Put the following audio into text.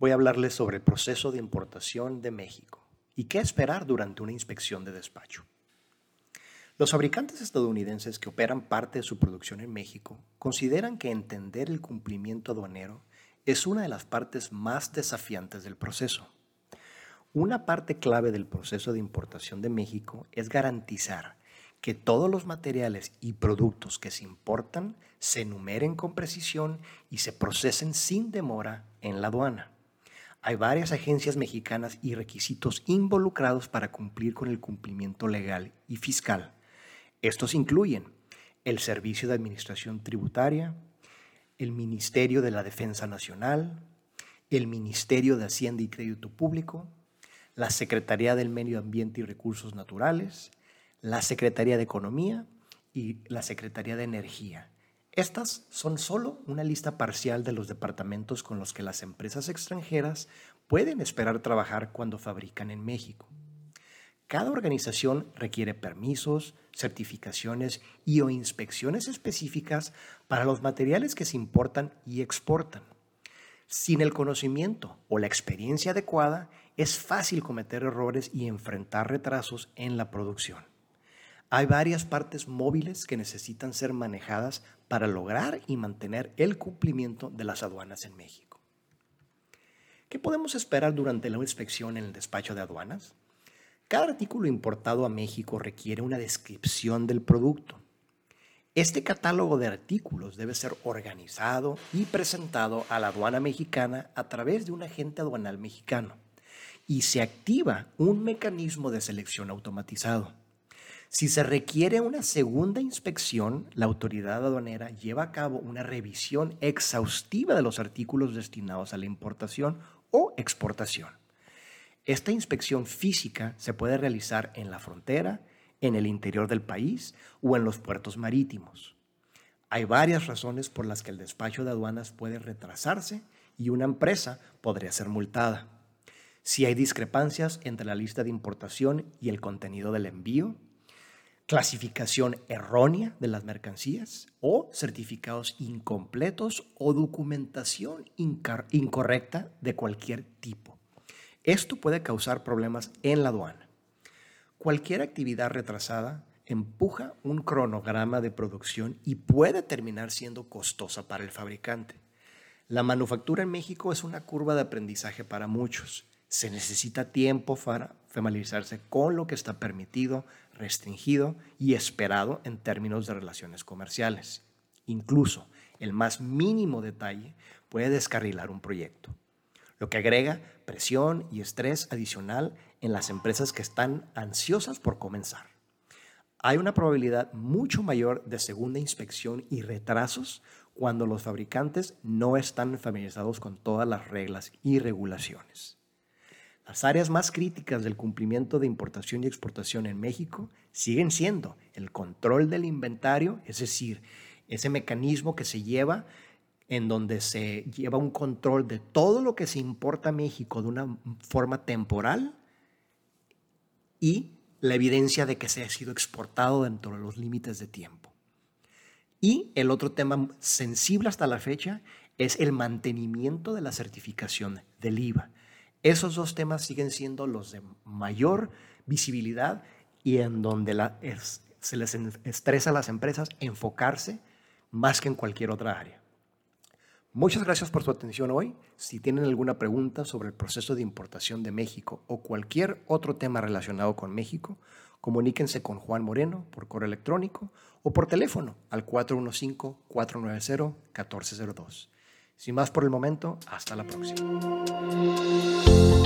voy a hablarles sobre el proceso de importación de México y qué esperar durante una inspección de despacho. Los fabricantes estadounidenses que operan parte de su producción en México consideran que entender el cumplimiento aduanero es una de las partes más desafiantes del proceso. Una parte clave del proceso de importación de México es garantizar que todos los materiales y productos que se importan se enumeren con precisión y se procesen sin demora en la aduana. Hay varias agencias mexicanas y requisitos involucrados para cumplir con el cumplimiento legal y fiscal. Estos incluyen el Servicio de Administración Tributaria, el Ministerio de la Defensa Nacional, el Ministerio de Hacienda y Crédito Público, la Secretaría del Medio Ambiente y Recursos Naturales, la Secretaría de Economía y la Secretaría de Energía. Estas son solo una lista parcial de los departamentos con los que las empresas extranjeras pueden esperar trabajar cuando fabrican en México. Cada organización requiere permisos, certificaciones y o inspecciones específicas para los materiales que se importan y exportan. Sin el conocimiento o la experiencia adecuada, es fácil cometer errores y enfrentar retrasos en la producción. Hay varias partes móviles que necesitan ser manejadas para lograr y mantener el cumplimiento de las aduanas en México. ¿Qué podemos esperar durante la inspección en el despacho de aduanas? Cada artículo importado a México requiere una descripción del producto. Este catálogo de artículos debe ser organizado y presentado a la aduana mexicana a través de un agente aduanal mexicano y se activa un mecanismo de selección automatizado. Si se requiere una segunda inspección, la autoridad aduanera lleva a cabo una revisión exhaustiva de los artículos destinados a la importación o exportación. Esta inspección física se puede realizar en la frontera, en el interior del país o en los puertos marítimos. Hay varias razones por las que el despacho de aduanas puede retrasarse y una empresa podría ser multada. Si hay discrepancias entre la lista de importación y el contenido del envío, clasificación errónea de las mercancías o certificados incompletos o documentación incorrecta de cualquier tipo. Esto puede causar problemas en la aduana. Cualquier actividad retrasada empuja un cronograma de producción y puede terminar siendo costosa para el fabricante. La manufactura en México es una curva de aprendizaje para muchos. Se necesita tiempo para familiarizarse con lo que está permitido, restringido y esperado en términos de relaciones comerciales. Incluso el más mínimo detalle puede descarrilar un proyecto, lo que agrega presión y estrés adicional en las empresas que están ansiosas por comenzar. Hay una probabilidad mucho mayor de segunda inspección y retrasos cuando los fabricantes no están familiarizados con todas las reglas y regulaciones. Las áreas más críticas del cumplimiento de importación y exportación en México siguen siendo el control del inventario, es decir, ese mecanismo que se lleva en donde se lleva un control de todo lo que se importa a México de una forma temporal y la evidencia de que se ha sido exportado dentro de los límites de tiempo. Y el otro tema sensible hasta la fecha es el mantenimiento de la certificación del IVA. Esos dos temas siguen siendo los de mayor visibilidad y en donde se les estresa a las empresas enfocarse más que en cualquier otra área. Muchas gracias por su atención hoy. Si tienen alguna pregunta sobre el proceso de importación de México o cualquier otro tema relacionado con México, comuníquense con Juan Moreno por correo electrónico o por teléfono al 415-490-1402. Sin más por el momento, hasta la próxima.